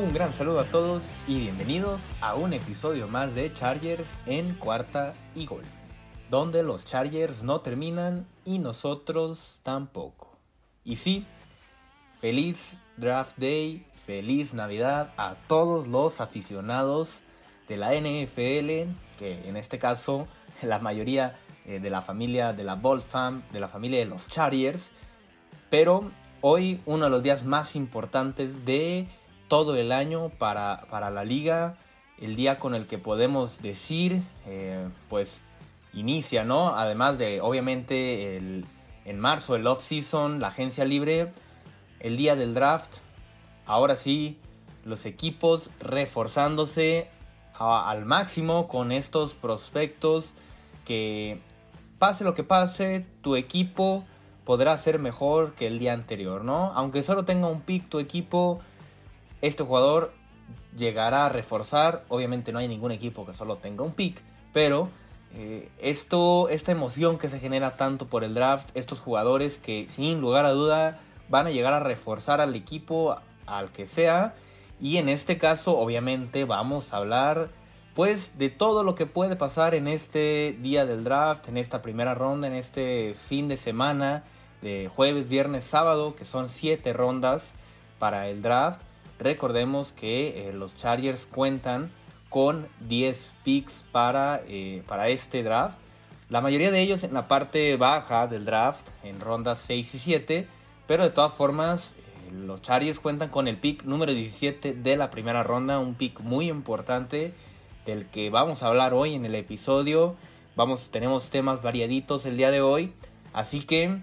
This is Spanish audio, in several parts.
Un gran saludo a todos y bienvenidos a un episodio más de Chargers en cuarta y gol, donde los Chargers no terminan y nosotros tampoco. Y sí, feliz Draft Day, feliz Navidad a todos los aficionados de la NFL, que en este caso la mayoría eh, de la familia de la Bolt Fam, de la familia de los Chargers, pero hoy uno de los días más importantes de todo el año para, la liga, el día con el que podemos decir, eh, pues inicia, ¿no? Además de, obviamente, el, en marzo el off-season, la agencia libre, el día del draft, ahora sí, los equipos reforzándose al máximo con estos prospectos que pase lo que pase, tu equipo podrá ser mejor que el día anterior, ¿no? Aunque solo tenga un pick tu equipo, este jugador llegará a reforzar. Obviamente no hay ningún equipo que solo tenga un pick, pero eh, esto, esta emoción que se genera tanto por el draft, estos jugadores que sin lugar a duda van a llegar a reforzar al equipo al que sea. Y en este caso, obviamente, vamos a hablar pues de todo lo que puede pasar en este día del draft, en esta primera ronda, en este fin de semana de jueves, viernes, sábado, que son siete rondas para el draft. Recordemos que eh, los Chargers cuentan con 10 picks para, eh, para este draft. La mayoría de ellos en la parte baja del draft, en rondas 6 y 7. Pero de todas formas, eh, los Chargers cuentan con el pick número 17 de la primera ronda. Un pick muy importante del que vamos a hablar hoy en el episodio. Vamos, tenemos temas variaditos el día de hoy. Así que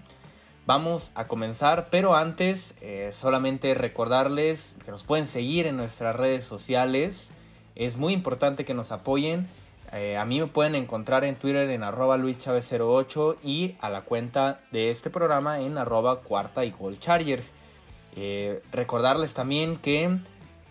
vamos a comenzar. Pero antes, eh, solamente recordarles que nos pueden seguir en nuestras redes sociales. Es muy importante que nos apoyen. Eh, a mí me pueden encontrar en Twitter en arroba 08 y a la cuenta de este programa en arroba cuarta y chargers. Eh, recordarles también que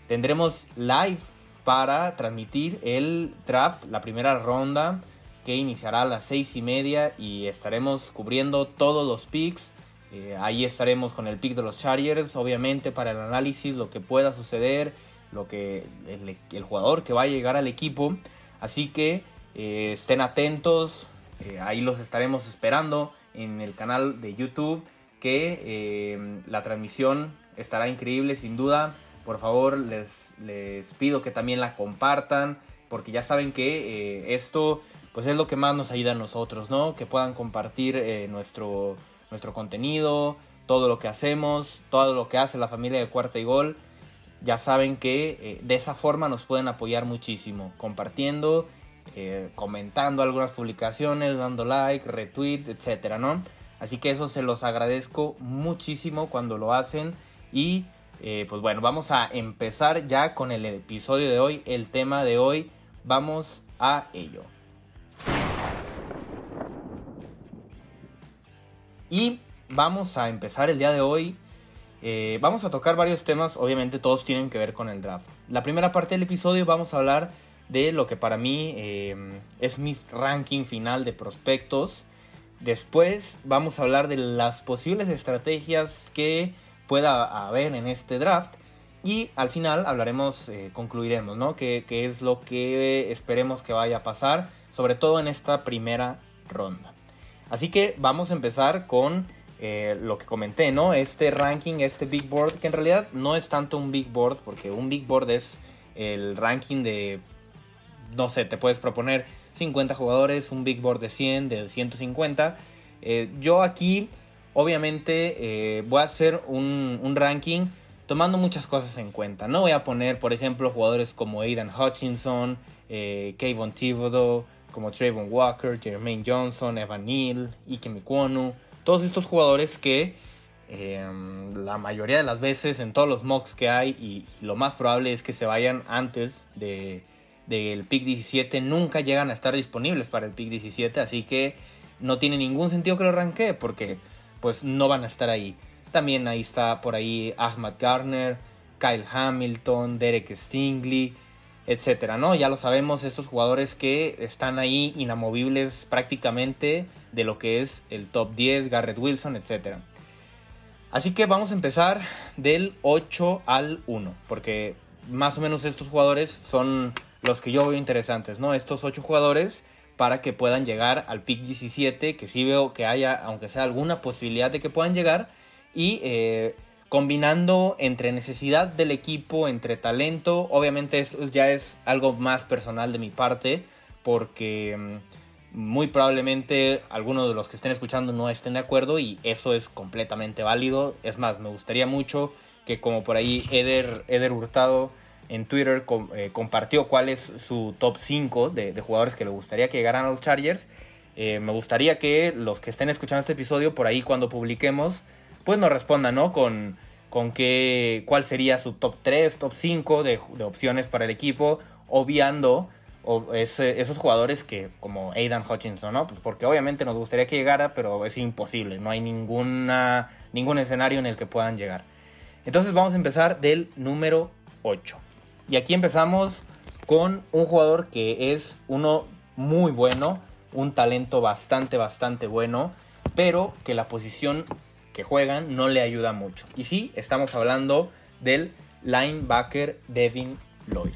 tendremos live para transmitir el draft, la primera ronda que iniciará a las seis y media y estaremos cubriendo todos los picks. Eh, ahí estaremos con el pick de los Chargers, obviamente para el análisis, lo que pueda suceder, lo que el, jugador que va a llegar al equipo. Así que eh, estén atentos, eh, ahí los estaremos esperando en el canal de YouTube, que la transmisión estará increíble sin duda por favor les, les pido que también la compartan, porque ya saben que esto pues es lo que más nos ayuda a nosotros, ¿no? Que puedan compartir nuestro, nuestro contenido, todo lo que hacemos, todo lo que hace la familia de Cuarta y Gol. Ya saben que eh, de esa forma nos pueden apoyar muchísimo, compartiendo, comentando algunas publicaciones, dando like, retweet, etcétera, ¿no? Así que eso se los agradezco muchísimo cuando lo hacen y eh, pues bueno, vamos a empezar ya con el episodio de hoy, el tema de hoy. Vamos a ello. Y vamos a empezar el día de hoy. Eh, vamos a tocar varios temas, obviamente todos tienen que ver con el draft. La primera parte del episodio vamos a hablar de lo que para mí eh, es mi ranking final de prospectos. Después vamos a hablar de las posibles estrategias que pueda haber en este draft. Y al final hablaremos, eh, concluiremos, ¿no? Que, es lo que esperemos que vaya a pasar, sobre todo en esta primera ronda. Así que vamos a empezar con eh, lo que comenté, ¿no? Este ranking, este big board, que en realidad no es tanto un big board, porque un big board es el ranking de, no sé, te puedes proponer 50 jugadores, un big board de 100, de 150. Eh, yo aquí obviamente eh, voy a hacer un, ranking tomando muchas cosas en cuenta. No voy a poner, por ejemplo, jugadores como Aidan Hutchinson, eh, Kayvon Thibodeau, como Trayvon Walker, Jermaine Johnson, Evan Neal, Ike Mikwonu. Todos estos jugadores que em, la mayoría de las veces en todos los mocks que hay y, lo más probable es que se vayan antes de del pick 17 nunca llegan a estar disponibles para el pick 17 así que no tiene ningún sentido que lo arranque porque pues no van a estar ahí. También ahí está por ahí Ahmad Garner, Kyle Hamilton, Derek Stingley, etcétera, ¿no? Ya lo sabemos, estos jugadores que están ahí inamovibles prácticamente de lo que es el top 10, Garrett Wilson, etcétera. Así que vamos a empezar del 8 al 1, porque más o menos estos jugadores son los que yo veo interesantes, ¿no? Estos ocho jugadores para que puedan llegar al pick 17, que sí veo que haya, aunque sea alguna posibilidad de que puedan llegar, y eh, combinando entre necesidad del equipo, entre talento, obviamente eso ya es algo más personal de mi parte, porque mm, muy probablemente algunos de los que estén escuchando no estén de acuerdo y eso es completamente válido. Es más, me gustaría mucho que como por ahí Eder, Eder Hurtado en Twitter eh, compartió cuál es su top 5 de, jugadores que le gustaría que llegaran a los Chargers. Eh, me gustaría que los que estén escuchando este episodio, por ahí cuando publiquemos, pues nos respondan, ¿no? Con, con qué, cuál sería su top 3, top 5 de, opciones para el equipo, obviando o esos jugadores que, como Aidan Hutchinson, ¿no? Pues porque obviamente nos gustaría que llegara, pero es imposible, no hay ninguna, ningún escenario en el que puedan llegar. Entonces vamos a empezar del número 8. Y aquí empezamos con un jugador que es uno muy bueno, un talento bastante, bastante bueno, pero que la posición que juegan no le ayuda mucho. Y sí, estamos hablando del linebacker Devin Lloyd.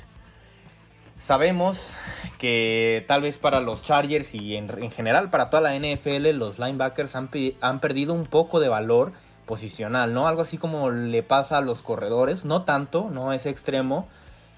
Sabemos que tal vez para los Chargers y en, general para toda la NFL los linebackers han, han perdido un poco de valor posicional, ¿no? Algo así como le pasa a los corredores, no tanto, no es extremo,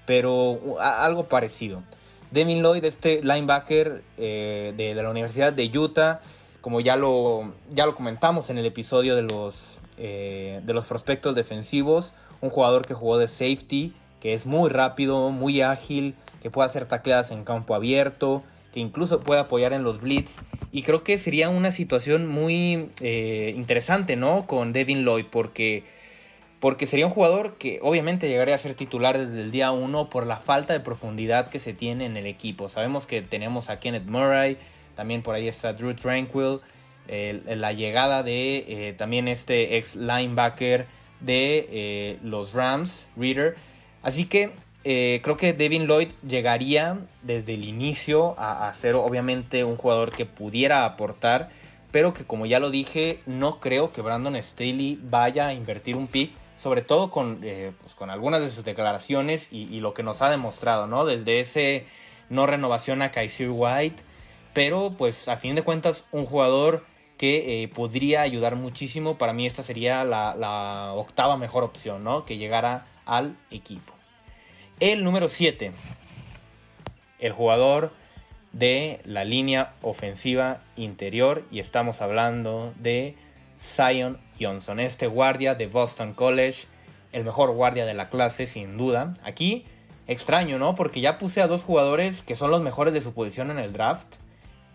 pero algo parecido. Devin Lloyd, este linebacker eh, de, la Universidad de Utah, como ya lo, ya lo comentamos en el episodio de los, eh, de los prospectos defensivos, un jugador que jugó de safety, que es muy rápido, muy ágil, que puede hacer tacleadas en campo abierto, que incluso puede apoyar en los blitz. Y creo que sería una situación muy eh, interesante, ¿no? Con Devin Lloyd, porque porque sería un jugador que obviamente llegaría a ser titular desde el día 1 por la falta de profundidad que se tiene en el equipo. Sabemos que tenemos a Kenneth Murray, también por ahí está Drew Tranquil, la llegada de eh, también este ex linebacker de eh, los Rams, Reader. Así que eh, creo que Devin Lloyd llegaría desde el inicio a, ser obviamente un jugador que pudiera aportar, pero que como ya lo dije, no creo que Brandon Staley vaya a invertir un pick sobre todo con, pues, con algunas de sus declaraciones y, lo que nos ha demostrado, ¿no? Desde ese no renovación a Kaiser White, pero pues a fin de cuentas un jugador que eh, podría ayudar muchísimo. Para mí esta sería la, octava mejor opción, ¿no? Que llegara al equipo. El número 7, el jugador de la línea ofensiva interior y estamos hablando de Zion Johnson, este guardia de Boston College, el mejor guardia de la clase sin duda. Aquí extraño, ¿no? Porque ya puse a dos jugadores que son los mejores de su posición en el draft.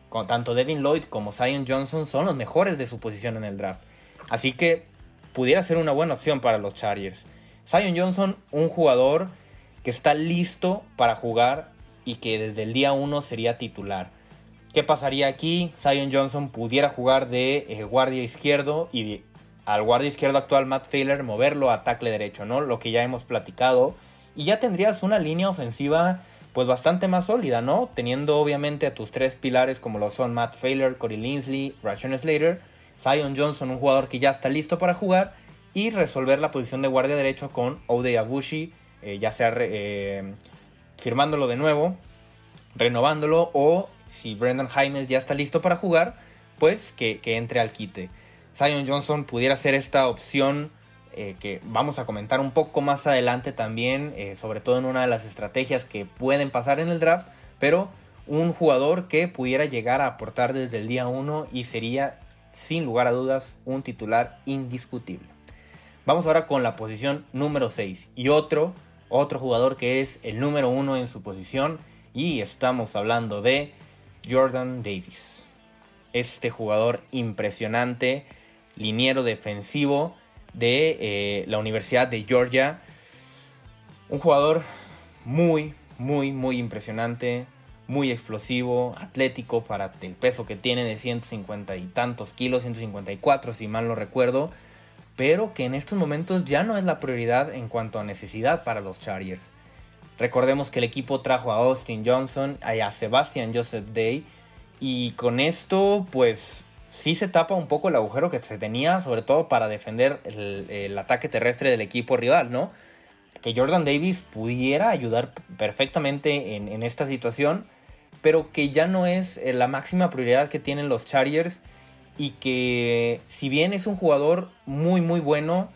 Con tanto Devin Lloyd como Zion Johnson son los mejores de su posición en el draft. Así que pudiera ser una buena opción para los Chargers. Zion Johnson, un jugador que está listo para jugar y que desde el día 1 sería titular. ¿Qué pasaría aquí? Zion Johnson pudiera jugar de eh, guardia izquierdo y al guardia izquierdo actual Matt Failer moverlo a tackle derecho, ¿no? Lo que ya hemos platicado. Y ya tendrías una línea ofensiva pues bastante más sólida, ¿no? Teniendo obviamente a tus tres pilares como lo son Matt Failer, Corey Linsley, Rashawn Slater, Zion Johnson, un jugador que ya está listo para jugar y resolver la posición de guardia derecho con Ode Abushi, eh, ya sea eh, firmándolo de nuevo, renovándolo o si Brendan Jaimes ya está listo para jugar, pues que, entre al quite. Zion Johnson pudiera ser esta opción eh, que vamos a comentar un poco más adelante también, eh, sobre todo en una de las estrategias que pueden pasar en el draft, pero un jugador que pudiera llegar a aportar desde el día 1 y sería sin lugar a dudas un titular indiscutible. Vamos ahora con la posición número 6 y otro, otro jugador que es el número 1 en su posición y estamos hablando de Jordan Davis. Este jugador impresionante, liniero defensivo de eh, la Universidad de Georgia. Un jugador muy, muy, muy impresionante, muy explosivo, atlético para el peso que tiene de 150 y tantos kilos, 154 si mal no recuerdo, pero que en estos momentos ya no es la prioridad en cuanto a necesidad para los Chargers. Recordemos que el equipo trajo a Austin Johnson a Sebastian Joseph Day. Y con esto, pues sí se tapa un poco el agujero que se tenía, sobre todo para defender el, ataque terrestre del equipo rival, ¿no? que Jordan Davis pudiera ayudar perfectamente en, en, esta situación, pero que ya no es eh, la máxima prioridad que tienen los Chargers y que si bien es un jugador muy muy bueno,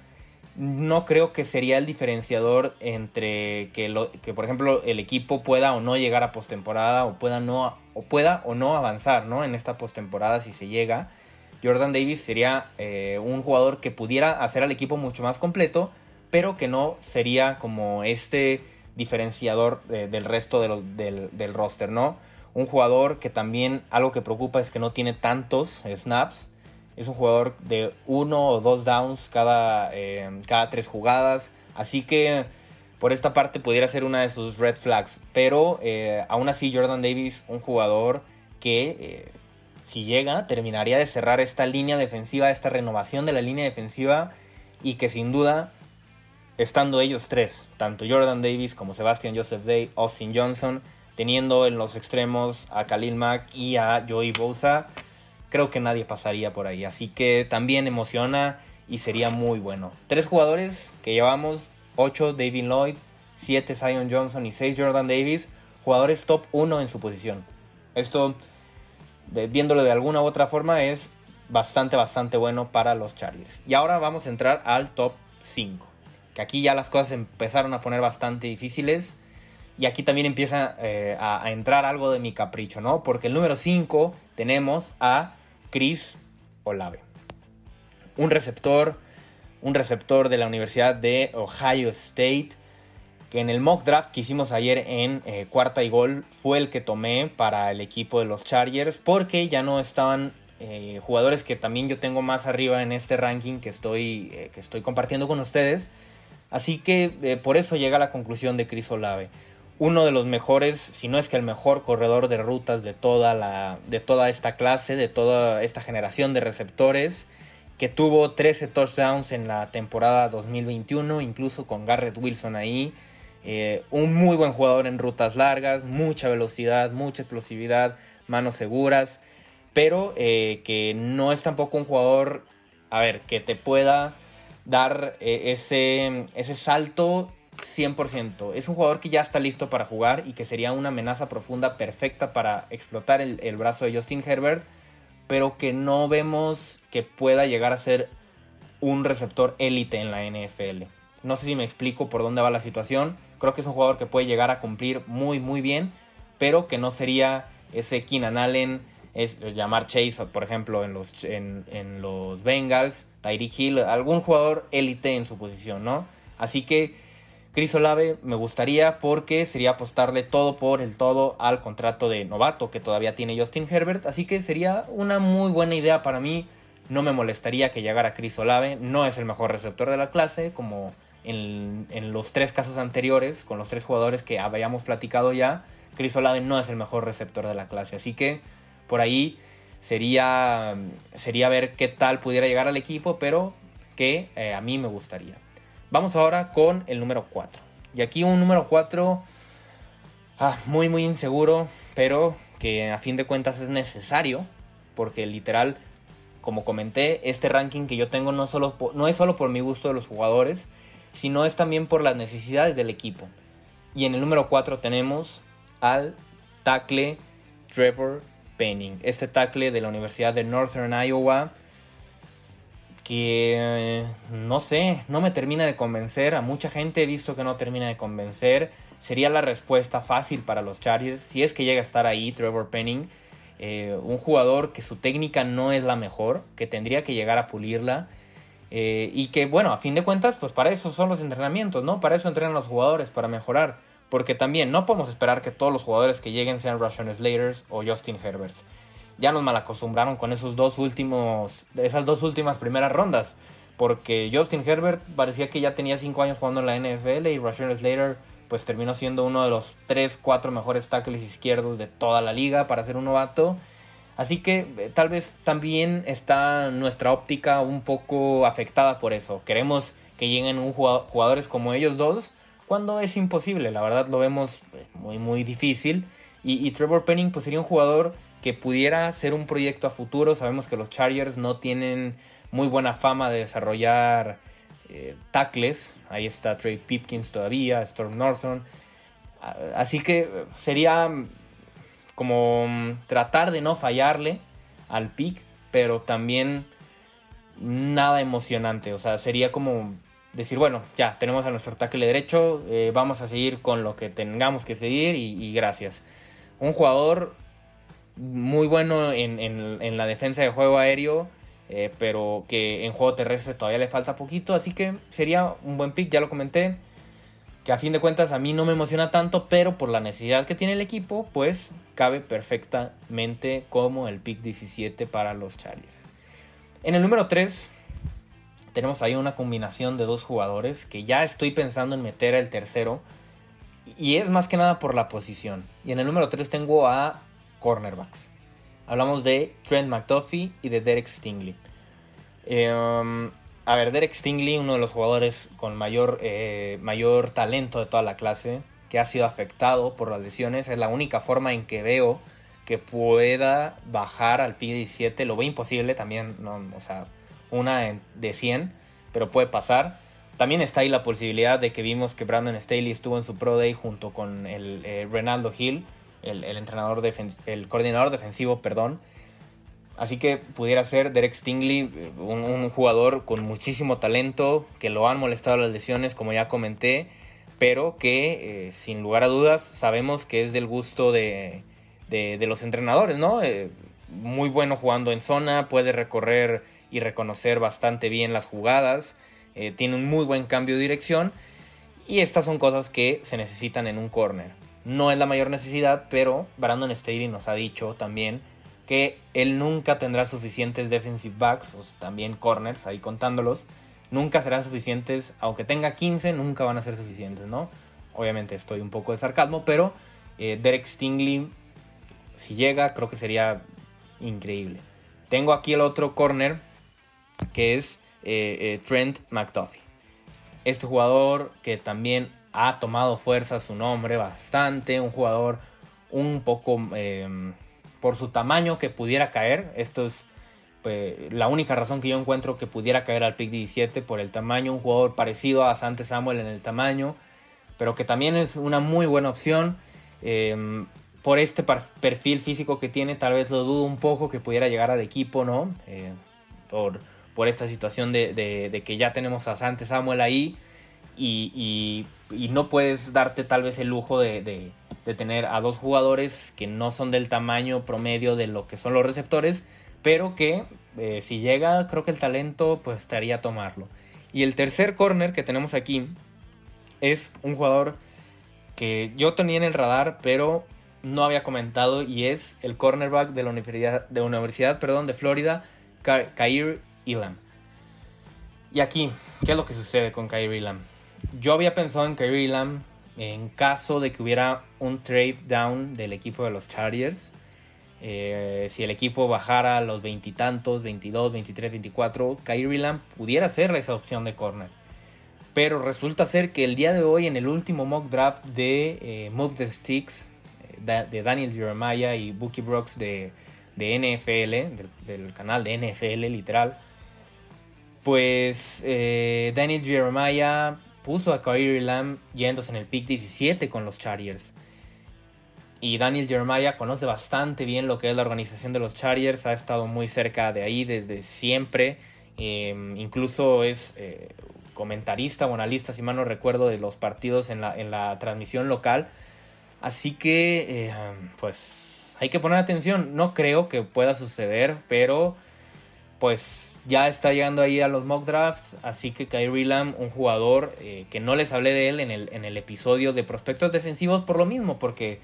no creo que sería el diferenciador entre que, lo, que por ejemplo el equipo pueda o no llegar a postemporada o pueda no o pueda o no avanzar ¿no? en esta postemporada si se llega. Jordan Davis sería eh, un jugador que pudiera hacer al equipo mucho más completo, pero que no sería como este diferenciador del resto del, del roster, ¿no? Un jugador que también algo que preocupa es que no tiene tantos snaps es un jugador de uno o dos downs cada, eh, cada tres jugadas. Así que por esta parte pudiera ser una de sus red flags. Pero eh, aún así Jordan Davis, un jugador que eh, si llega terminaría de cerrar esta línea defensiva, esta renovación de la línea defensiva. Y que sin duda, estando ellos tres, tanto Jordan Davis como Sebastian Joseph Day, Austin Johnson, teniendo en los extremos a Khalil Mack y a Joey Bosa creo que nadie pasaría por ahí. Así que también emociona y sería muy bueno. Tres jugadores que llevamos, 8 David Lloyd, 7 Zion Johnson y 6 Jordan Davis, jugadores top 1 en su posición. Esto, viéndolo de alguna u otra forma, es bastante, bastante bueno para los Chargers. Y ahora vamos a entrar al top 5. Que aquí ya las cosas empezaron a poner bastante difíciles. Y aquí también empieza eh, a, a, entrar algo de mi capricho, ¿no? Porque el número 5 tenemos a Chris Olave. Un receptor, un receptor de la Universidad de Ohio State, que en el mock draft que hicimos ayer en eh, cuarta y gol fue el que tomé para el equipo de los Chargers, porque ya no estaban eh, jugadores que también yo tengo más arriba en este ranking que estoy, eh, que estoy compartiendo con ustedes. Así que por eso llega a la conclusión de Chris Olave uno de los mejores, si no es que el mejor corredor de rutas de toda, la, de toda esta clase, de toda esta generación de receptores, que tuvo 13 touchdowns en la temporada 2021, incluso con Garrett Wilson ahí. Eh, un muy buen jugador en rutas largas, mucha velocidad, mucha explosividad, manos seguras, pero eh, que no es tampoco un jugador, a ver, que te pueda dar eh, ese, ese salto 100%. Es un jugador que ya está listo para jugar y que sería una amenaza profunda perfecta para explotar el, brazo de Justin Herbert, pero que no vemos que pueda llegar a ser un receptor élite en la NFL. No sé si me explico por dónde va la situación. Creo que es un jugador que puede llegar a cumplir muy muy bien, pero que no sería ese Keenan Allen, es llamar Chase, por ejemplo, en los, en, en los Bengals, Tyreek Hill, algún jugador élite en su posición, ¿no? Así que Chris Olave me gustaría porque sería apostarle todo por el todo al contrato de novato que todavía tiene Justin Herbert. Así que sería una muy buena idea para mí. No me molestaría que llegara Chris Olave. No es el mejor receptor de la clase, como en, los tres casos anteriores, con los tres jugadores que habíamos platicado ya. Chris Olave no es el mejor receptor de la clase. Así que por ahí sería, sería ver qué tal pudiera llegar al equipo, pero que eh, a mí me gustaría. Vamos ahora con el número 4. Y aquí un número 4 ah, muy muy inseguro, pero que a fin de cuentas es necesario, porque literal, como comenté, este ranking que yo tengo no, solo, no es solo por mi gusto de los jugadores, sino es también por las necesidades del equipo. Y en el número 4 tenemos al tackle Trevor Penning, este tackle de la Universidad de Northern Iowa, que no sé, no me termina de convencer. A mucha gente he visto que no termina de convencer. Sería la respuesta fácil para los Chargers. Si es que llega a estar ahí Trevor Penning, eh, un jugador que su técnica no es la mejor, que tendría que llegar a pulirla. Eh, y que, bueno, a fin de cuentas, pues para eso son los entrenamientos, ¿no? Para eso entrenan los jugadores, para mejorar. Porque también no podemos esperar que todos los jugadores que lleguen sean Russian Slaters o Justin Herberts ya nos malacostumbraron con esos dos últimos, esas dos últimas primeras rondas. Porque Justin Herbert parecía que ya tenía 5 años jugando en la NFL y Rashawn Slater pues terminó siendo uno de los 3, 4 mejores tackles izquierdos de toda la liga para ser un novato. Así que eh, tal vez también está nuestra óptica un poco afectada por eso. Queremos que lleguen un jugadores como ellos dos cuando es imposible. La verdad lo vemos eh, muy muy difícil. Y, y Trevor Penning pues sería un jugador que pudiera ser un proyecto a futuro. Sabemos que los Chargers no tienen muy buena fama de desarrollar eh, tackles. Ahí está Trey Pipkins todavía, Storm Norton. Así que sería como mm, tratar de no fallarle al pick, pero también nada emocionante. O sea, sería como decir, bueno, ya tenemos a nuestro tackle derecho, eh, vamos a seguir con lo que tengamos que seguir y, gracias. Un jugador muy bueno en, la defensa de juego aéreo, eh, pero que en juego terrestre todavía le falta poquito, así que sería un buen pick, ya lo comenté que a fin de cuentas a mí no me emociona tanto, pero por la necesidad que tiene el equipo, pues cabe perfectamente como el pick 17 para los Chargers. En el número 3 tenemos ahí una combinación de dos jugadores que ya estoy pensando en meter al tercero y es más que nada por la posición. Y en el número 3 tengo a cornerbacks. Hablamos de Trent McDuffie y de Derek Stingley. Eh, a ver, Derek Stingley, uno de los jugadores con mayor, eh, mayor talento de toda la clase, que ha sido afectado por las lesiones, es la única forma en que veo que pueda bajar al pick 17. Lo veo imposible también, no, o sea, una de 100, pero puede pasar. También está ahí la posibilidad de que vimos que Brandon Staley estuvo en su Pro Day junto con el eh, Renaldo Hill, el, el entrenador el coordinador defensivo, perdón, Así que pudiera ser Derek Stingley, un, jugador con muchísimo talento, que lo han molestado las lesiones, como ya comenté, pero que eh, sin lugar a dudas sabemos que es del gusto de, los entrenadores, ¿no? Eh, muy bueno jugando en zona, puede recorrer y reconocer bastante bien las jugadas, eh, tiene un muy buen cambio de dirección y estas son cosas que se necesitan en un corner. No es la mayor necesidad, pero Brandon Staley nos ha dicho también que él nunca tendrá suficientes defensive backs, o también corners, ahí contándolos, nunca serán suficientes, aunque tenga 15, nunca van a ser suficientes, ¿no? Obviamente estoy un poco de sarcasmo, pero eh, Derek Stingley, si llega, creo que sería increíble. Tengo aquí el otro corner, que es eh, eh, Trent McDuffie. Este jugador que también ha tomado fuerza su nombre bastante, un jugador un poco por su tamaño que pudiera caer. Esto es la única razón que yo encuentro que pudiera caer al pick 17 por el tamaño. Un jugador parecido a Sante Samuel en el tamaño, pero que también es una muy buena opción. Em, por este perfil físico que tiene, tal vez lo dudo un poco que pudiera llegar al equipo, ¿no? Eh, por, por esta situación de, que ya tenemos a Sante Samuel ahí y, no puedes darte tal vez el lujo de de tener a dos jugadores que no son del tamaño promedio de lo que son los receptores, pero que eh, si llega, creo que el talento pues estaría a tomarlo. Y el tercer corner que tenemos aquí es un jugador que yo tenía en el radar, pero no había comentado y es el cornerback de la Universidad de, universidad, perdón, de Florida, Kair Elam. Y aquí, ¿qué es lo que sucede con Kair Elam? Yo había pensado en Kair Elam en caso de que hubiera un trade down del equipo de los Chargers. Eh, si el equipo bajara a los veintitantos, 22, 23, 24, Kyrie Lamb pudiera ser esa opción de corner. Pero resulta ser que el día de hoy, en el último mock draft de eh, Move the Sticks, eh, de Daniel Jeremiah y Bookie Brooks de, NFL, del, canal de NFL literal, pues Daniel Jeremiah puso a Kyrie Lamb yéndose en el pick 17 con los Chargers. Y Daniel Jeremiah conoce bastante bien lo que es la organización de los Chargers, ha estado muy cerca de ahí desde siempre. Em, incluso es eh, comentarista o analista, si mal no recuerdo, de los partidos en la, en la transmisión local. Así que, eh, pues, hay que poner atención. No creo que pueda suceder, pero, pues, ya está llegando ahí a los mock drafts, así que Kyrie Lamb, un jugador eh, que no les hablé de él en el, en el episodio de prospectos defensivos por lo mismo, porque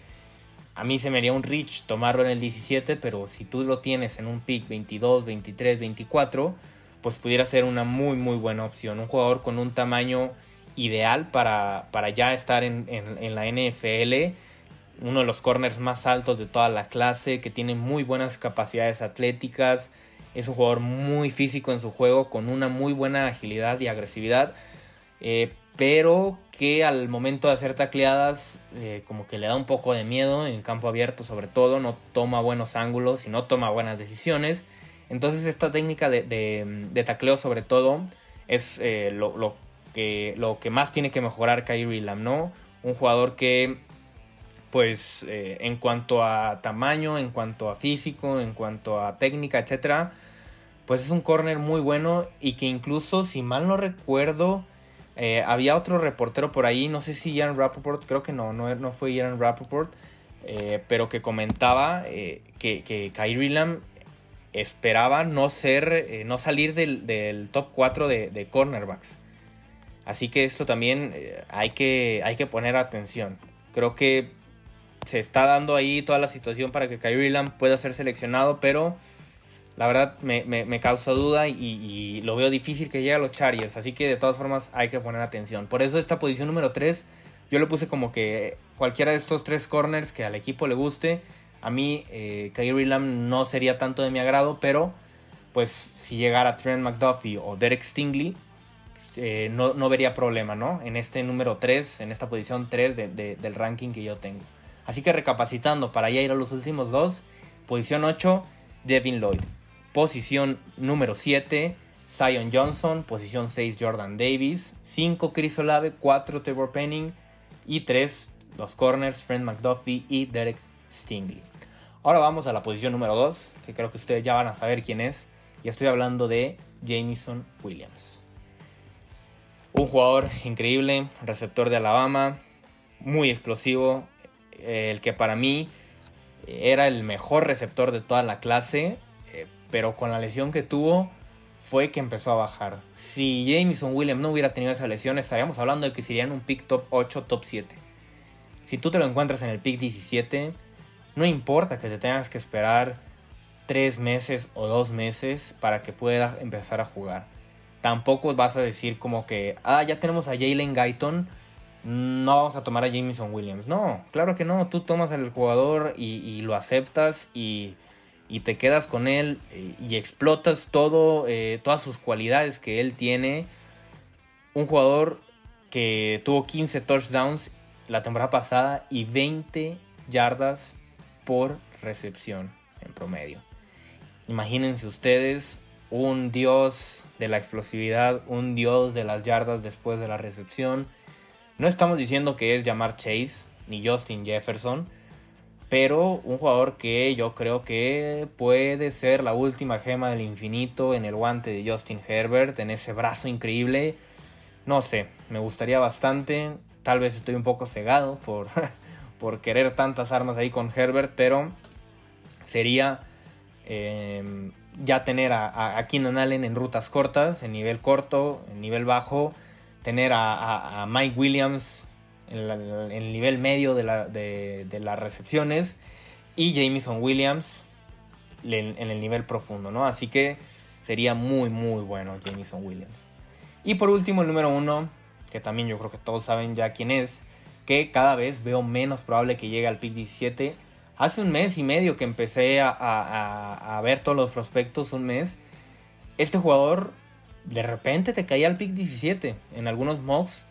a mí se me haría un reach tomarlo en el 17, pero si tú lo tienes en un pick 22, 23, 24, pues pudiera ser una muy muy buena opción. Un jugador con un tamaño ideal para, para ya estar en, en la NFL, uno de los corners más altos de toda la clase, que tiene muy buenas capacidades atléticas, es un jugador muy físico en su juego, con una muy buena agilidad y agresividad. Eh, pero que al momento de hacer tacleadas eh, como que le da un poco de miedo en campo abierto sobre todo, no toma buenos ángulos y no toma buenas decisiones. Entonces esta técnica de, tacleo sobre todo es eh, lo, que, lo que más tiene que mejorar Kyrie Lam, ¿no? Un jugador que, pues, eh, en cuanto a tamaño, en cuanto a físico, en cuanto a técnica, etcétera, pues es un corner muy bueno y que incluso, si mal no recuerdo, eh, había otro reportero por ahí, no sé si Ian Rappaport, creo que no, no, no fue Ian Rappaport, pero que comentaba que, que Kyrie Lam esperaba no ser, eh, no salir del, top 4 de, cornerbacks. Así que esto también eh, hay, que, hay que poner atención. Creo que se está dando ahí toda la situación para que Kyrie Lamb pueda ser seleccionado, pero la verdad me, causa duda y, lo veo difícil que llegue a los Chargers. Así que de todas formas hay que poner atención. Por eso esta posición número 3 yo le puse como que cualquiera de estos tres corners que al equipo le guste a mí, eh, Kyrie Lamb no sería tanto de mi agrado, pero pues si llegara Trent McDuffie o Derek Stingley, eh, no, vería problema, ¿no? En este número 3, en esta posición 3 del ranking que yo tengo. Así que recapacitando, para ya ir a los últimos dos, posición 8, Devin Lloyd. Posición número 7, Zion Johnson. Posición 6, Jordan Davis. 5, Chris Olave. 4, Trevor Penning. Y 3, los corners, Trent McDuffie y Derek Stingley. Ahora vamos a la posición número 2, que creo que ustedes ya van a saber quién es. Y estoy hablando de Jamison Williams. Un jugador increíble, receptor de Alabama, muy explosivo, el que para mí era el mejor receptor de toda la clase, eh, pero con la lesión que tuvo fue que empezó a bajar. Si Jamison Williams no hubiera tenido esa lesión, estaríamos hablando de que serían un pick top 8, top 7. Si tú te lo encuentras en el pick 17, no importa que te tengas que esperar tres meses o dos meses para que puedas empezar a jugar. Tampoco vas a decir como que, ah, ya tenemos a Jalen Guyton, no vamos a tomar a Jameson Williams. No, claro que no, tú tomas al jugador y, lo aceptas y, te quedas con él y, explotas todo, eh, todas sus cualidades que él tiene. Un jugador que tuvo 15 touchdowns la temporada pasada y 20 yardas por recepción en promedio. Imagínense ustedes un dios de la explosividad, un dios de las yardas después de la recepción. No estamos diciendo que es llamar Chase ni Justin Jefferson, pero un jugador que yo creo que puede ser la última gema del infinito en el guante de Justin Herbert, en ese brazo increíble. No sé, me gustaría bastante. Tal vez estoy un poco cegado por por querer tantas armas ahí con Herbert, pero sería eh, ya tener a, a, Keenan Allen en rutas cortas, en nivel corto, en nivel bajo, tener a, Mike Williams en, el nivel medio de, las recepciones y Jameson Williams en, en, el nivel profundo, ¿no? Así que sería muy, muy bueno Jameson Williams. Y por último, el número uno, que también yo creo que todos saben ya quién es, que cada vez veo menos probable que llegue al pick 17. Hace un mes y medio que empecé a, ver todos los prospectos, un mes, este jugador de repente te caía al pick 17. En algunos mocks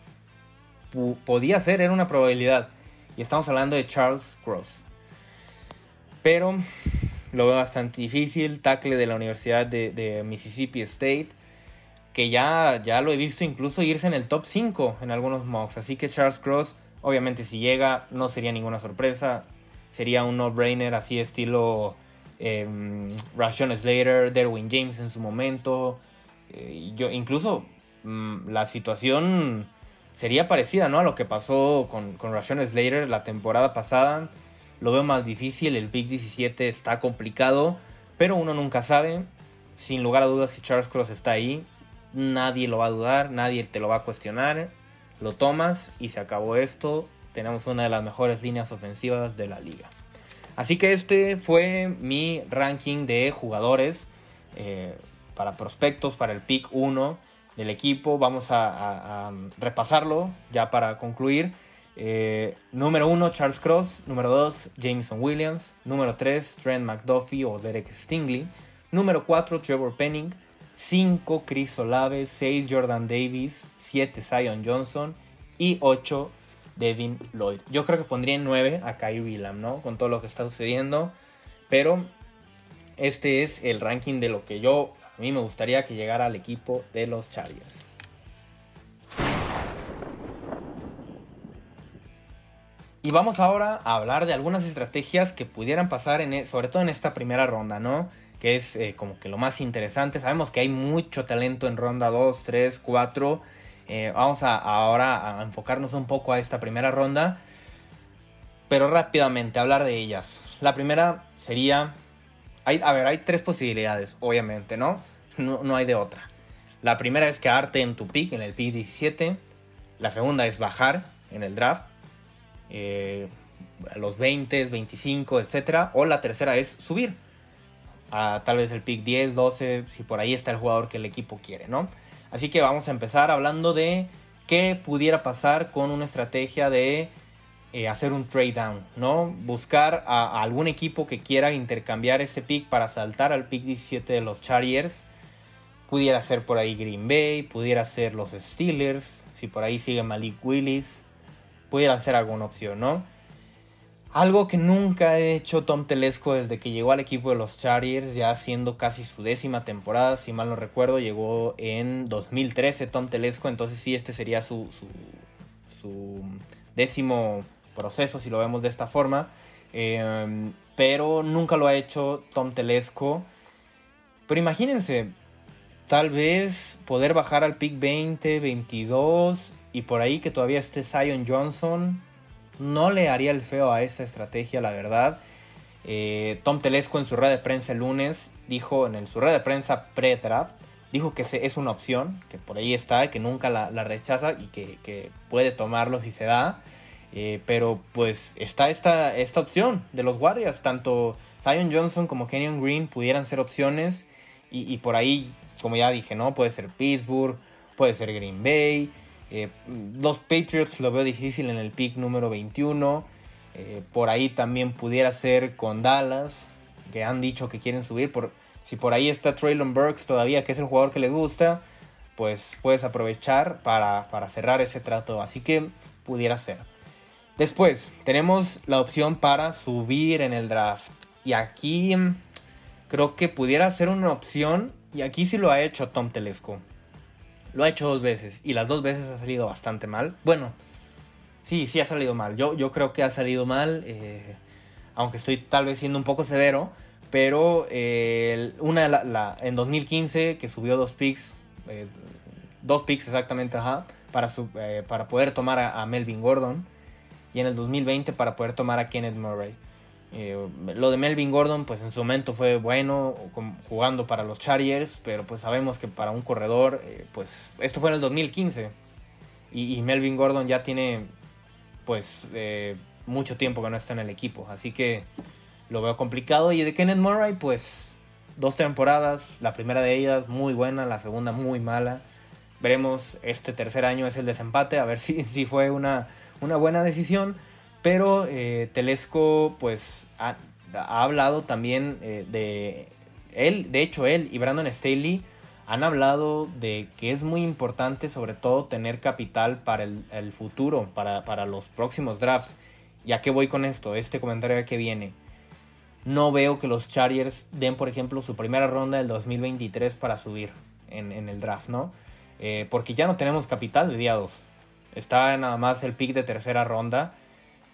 podía ser, era una probabilidad. Y estamos hablando de Charles Cross. Pero lo veo bastante difícil. Tackle de la Universidad de, Mississippi State. Que ya, ya lo he visto incluso irse en el top 5 en algunos mocks. Así que Charles Cross Obviamente si llega no sería ninguna sorpresa. Sería un no-brainer así estilo eh, Slater, Derwin James en su momento. Eh, yo, incluso mm, la situación sería parecida ¿no? a lo que pasó con, con Rashon Slater la temporada pasada. Lo veo más difícil, el Big 17 está complicado, pero uno nunca sabe. Sin lugar a dudas, si Charles Cross está ahí, nadie lo va a dudar, nadie te lo va a cuestionar lo tomas y se acabó esto. Tenemos una de las mejores líneas ofensivas de la liga. Así que este fue mi ranking de jugadores eh, para prospectos, para el pick 1 del equipo. Vamos a, repasarlo ya para concluir. Eh, número 1, Charles Cross. Número 2, Jameson Williams. Número 3, Trent McDuffie o Derek Stingley. Número 4, Trevor Penning. 5 Chris Olave, 6 Jordan Davis, 7 Zion Johnson y 8 Devin Lloyd. Yo creo que pondría en 9 a Kyrie Lam, ¿no? Con todo lo que está sucediendo. Pero este es el ranking de lo que yo, a mí me gustaría que llegara al equipo de los Chargers. Y vamos ahora a hablar de algunas estrategias que pudieran pasar, en, e, sobre todo en esta primera ronda, ¿no? Que es eh, como que lo más interesante. Sabemos que hay mucho talento en ronda 2, 3, 4. Vamos a, ahora a enfocarnos un poco a esta primera ronda. Pero rápidamente hablar de ellas. La primera sería hay, a ver, hay tres posibilidades, obviamente, ¿no? No, no hay de otra. La primera es quedarte en tu pick, en el pick 17. La segunda es bajar en el draft eh, a los 20, 25, etc. O la tercera es subir a tal vez el pick 10, 12, si por ahí está el jugador que el equipo quiere, ¿no? Así que vamos a empezar hablando de qué pudiera pasar con una estrategia de eh, hacer un trade down, ¿no? Buscar a, algún equipo que quiera intercambiar ese pick para saltar al pick 17 de los Chargers. Pudiera ser por ahí Green Bay, pudiera ser los Steelers, si por ahí sigue Malik Willis, pudiera ser alguna opción, ¿no? Algo que nunca ha hecho Tom Telesco desde que llegó al equipo de los Chargers, ya siendo casi su décima temporada, si mal no recuerdo, llegó en 2013 Tom Telesco, entonces sí, este sería su, su, décimo proceso, si lo vemos de esta forma. Em, pero nunca lo ha hecho Tom Telesco. Pero imagínense, tal vez poder bajar al pick 20, 22 y por ahí que todavía esté Zion Johnson, no le haría el feo a esa estrategia, la verdad. Eh, Tom Telesco en su red de prensa el lunes dijo, en su red de prensa pre-draft, dijo que es una opción, que por ahí está, que nunca la, rechaza y que, puede tomarlo si se da. Eh, pero pues está esta, esta opción de los guardias, tanto Zion Johnson como Kenyon Green pudieran ser opciones y, por ahí, como ya dije, ¿no? Puede ser Pittsburgh, puede ser Green Bay, eh, los Patriots lo veo difícil en el pick número 21. Eh, por ahí también pudiera ser con Dallas, que han dicho que quieren subir. Por, si por ahí está Traylon Burks todavía, que es el jugador que les gusta, pues puedes aprovechar para, para cerrar ese trato. Así que pudiera ser. Después, tenemos la opción para subir en el draft. Y aquí mm, creo que pudiera ser una opción. Y aquí sí lo ha hecho Tom Telesco. Lo ha hecho dos veces y las dos veces ha salido bastante mal. Bueno, sí, sí ha salido mal. Yo, yo creo que ha salido mal, eh, aunque estoy tal vez siendo un poco severo. Pero eh, una la, en 2015 que subió dos picks, eh, dos picks exactamente, ajá, para, para poder tomar a Melvin Gordon. Y en el 2020 para poder tomar a Kenneth Murray. Eh, lo de Melvin Gordon, pues en su momento fue bueno jugando para los Chargers, pero pues sabemos que para un corredor, eh, pues esto fue en el 2015 y, Melvin Gordon ya tiene pues eh, mucho tiempo que no está en el equipo, así que lo veo complicado. Y de Kenneth Murray, pues dos temporadas, la primera de ellas muy buena, la segunda muy mala. Veremos, este tercer año es el desempate, a ver si, si fue una, una buena decisión. Pero eh, Telesco pues ha, hablado también eh, de él, de hecho él y Brandon Staley han hablado de que es muy importante sobre todo tener capital para el, futuro, para, para, los próximos drafts. Ya que voy con esto, este comentario que viene. No veo que los Chargers den, por ejemplo, su primera ronda del 2023 para subir en, el draft, ¿no? Eh, porque ya no tenemos capital de día 2. Está nada más el pick de tercera ronda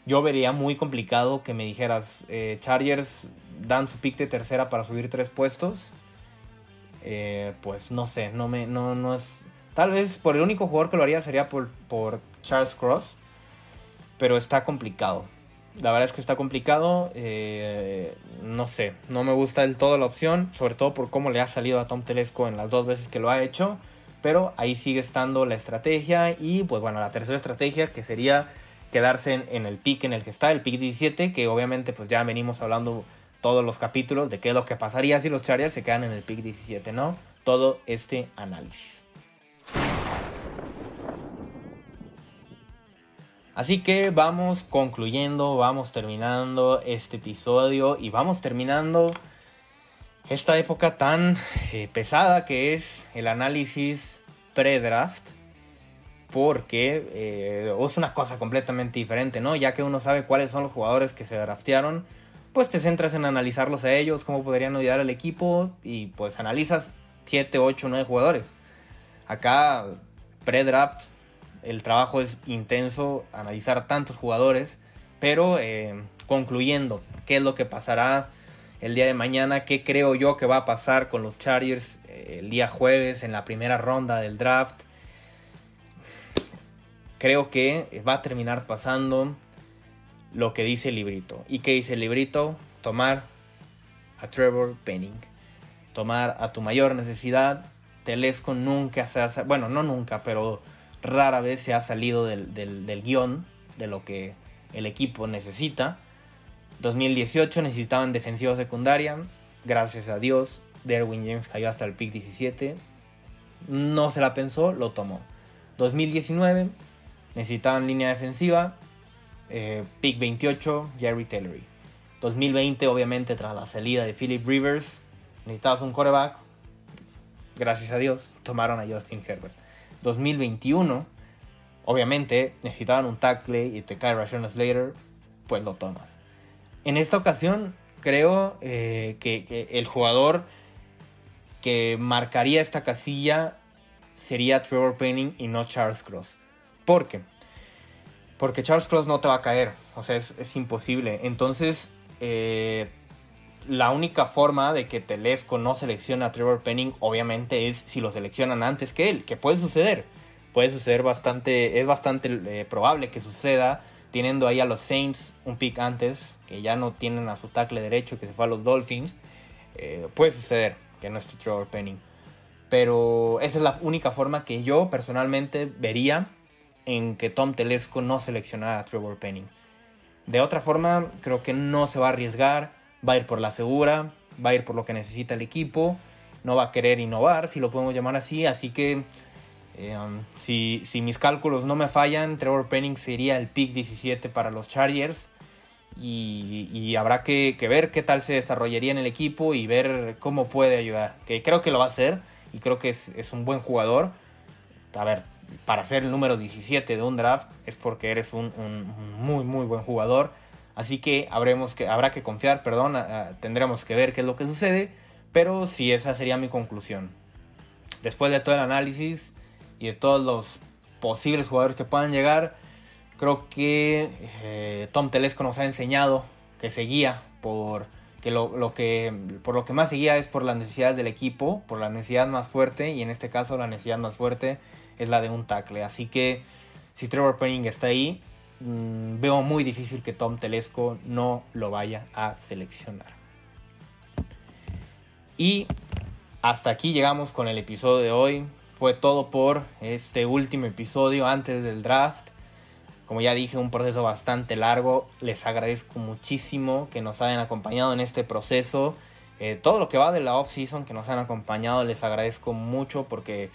yo vería muy complicado que me dijeras, eh, Chargers dan su pick de tercera para subir tres puestos. Eh, pues no sé, no me, no, no es. Tal vez por el único jugador que lo haría sería por, por Charles Cross. Pero está complicado. La verdad es que está complicado. Eh, no sé, no me gusta del todo la opción. Sobre todo por cómo le ha salido a Tom Telesco en las dos veces que lo ha hecho. Pero ahí sigue estando la estrategia. Y pues bueno, la tercera estrategia que sería quedarse en, el pick en el que está, el pick 17, que obviamente pues ya venimos hablando todos los capítulos de qué es lo que pasaría si los Chargers se quedan en el pick 17, ¿no? Todo este análisis. Así que vamos concluyendo, vamos terminando este episodio y vamos terminando esta época tan eh, pesada que es el análisis pre-draft porque eh, es una cosa completamente diferente, ¿no? Ya que uno sabe cuáles son los jugadores que se draftearon, pues te centras en analizarlos a ellos, cómo podrían ayudar al equipo y pues analizas 7, 8, 9 jugadores. Acá, pre-draft, el trabajo es intenso, analizar tantos jugadores, Pero eh, concluyendo, ¿qué es lo que pasará el día de mañana? ¿Qué creo yo que va a pasar con los Chargers eh, el día jueves en la primera ronda del draft? Creo que va a terminar pasando lo que dice el librito. ¿Y qué dice el librito? Tomar a Trevor Penning. Tomar a tu mayor necesidad. Telesco nunca se ha... Bueno, no nunca, pero rara vez se ha salido del, del, guion de lo que el equipo necesita. 2018 necesitaban defensiva secundaria. Gracias a Dios, Derwin James cayó hasta el pick 17. No se la pensó, lo tomó. 2019 necesitaban línea defensiva. Eh, pick 28, Jerry Tellery. 2020, obviamente, tras la salida de Philip Rivers, necesitabas un coreback. Gracias a Dios, tomaron a Justin Herbert. 2021, obviamente, necesitaban un tackle y te cae Rashawn Slater, pues lo tomas. En esta ocasión, creo eh, que, el jugador que marcaría esta casilla sería Trevor Penning y no Charles Cross. ¿Por qué? Porque Charles Cross no te va a caer. O sea, es, imposible. Entonces, eh, la única forma de que Telesco no seleccione a Trevor Penning, obviamente, es si lo seleccionan antes que él, que puede suceder. Puede suceder bastante, es bastante eh, probable que suceda, teniendo ahí a los Saints un pick antes, que ya no tienen a su tackle derecho, que se fue a los Dolphins. Eh, puede suceder que no esté Trevor Penning. Pero esa es la única forma que yo personalmente vería en que Tom Telesco no seleccionara a Trevor Penning. De otra forma, creo que no se va a arriesgar va a ir por la segura, va a ir por lo que necesita el equipo, no va a querer innovar, si lo podemos llamar así, así que um, si, mis cálculos no me fallan, Trevor Penning sería el pick 17 para los Chargers y, habrá que, ver qué tal se desarrollaría en el equipo y ver cómo puede ayudar, que creo que lo va a hacer y creo que es, un buen jugador. A ver, para ser el número 17 de un draft es porque eres un muy, muy buen jugador Así que, habremos que habrá que confiar, perdón, tendremos que ver qué es lo que sucede, pero sí, esa sería mi conclusión. Después de todo el análisis y de todos los posibles jugadores que puedan llegar, creo que eh, Tom Telesco nos ha enseñado que seguía por que lo, que por lo que más seguía es por la necesidad del equipo, por la necesidad más fuerte y en este caso la necesidad más fuerte es la de un tackle. Así que si Trevor Penning está ahí, Mm, veo muy difícil que Tom Telesco no lo vaya a seleccionar. Y hasta aquí llegamos con el episodio de hoy. Fue todo por este último episodio antes del draft. Como ya dije, un proceso bastante largo. Les agradezco muchísimo que nos hayan acompañado en este proceso. Eh, todo lo que va de la off-season que nos han acompañado, les agradezco mucho porque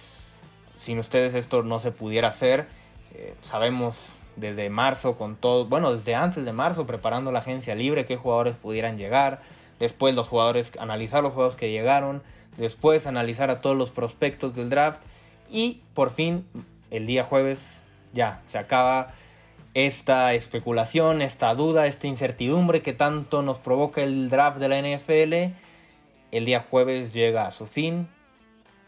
sin ustedes esto no se pudiera hacer. Eh, sabemos desde marzo con todo, bueno, desde antes de marzo preparando la agencia libre, qué jugadores pudieran llegar, después los jugadores, analizar los juegos que llegaron, después analizar a todos los prospectos del draft y por fin el día jueves ya se acaba esta especulación, esta duda, esta incertidumbre que tanto nos provoca el draft de la NFL. El día jueves llega a su fin.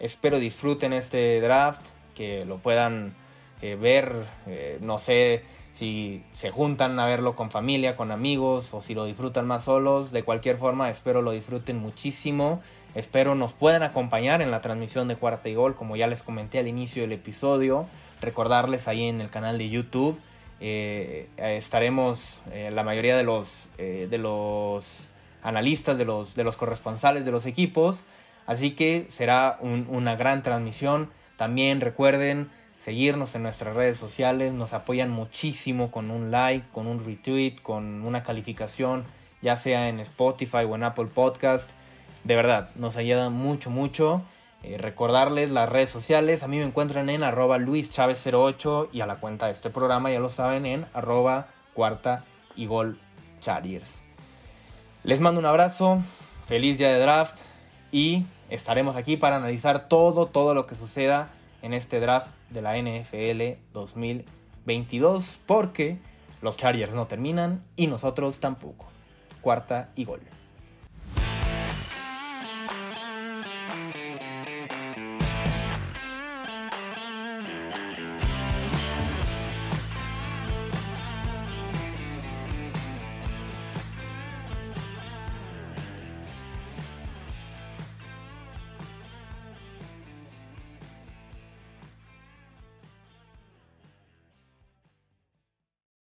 Espero disfruten este draft, que lo puedan eh, ver, eh, no sé si se juntan a verlo con familia, con amigos o si lo disfrutan más solos. De cualquier forma, espero lo disfruten muchísimo. Espero nos puedan acompañar en la transmisión de Cuarta y Gol, como ya les comenté al inicio del episodio. Recordarles ahí en el canal de YouTube. Eh, estaremos la mayoría de los, de los analistas, de los, de los corresponsales de los equipos. Así que será una gran transmisión. También recuerden seguirnos en nuestras redes sociales, nos apoyan muchísimo con un like, con un retweet, con una calificación, ya sea en Spotify o en Apple Podcast. De verdad, nos ayuda mucho, mucho. Eh, recordarles las redes sociales, a mí me encuentran en arroba luischavez08 y a la cuenta de este programa ya lo saben en arroba cuarta y gol chariers. Les mando un abrazo, feliz día de draft y estaremos aquí para analizar todo, todo lo que suceda en este draft de la NFL 2022 porque los Chargers no terminan y nosotros tampoco. Cuarta y gol.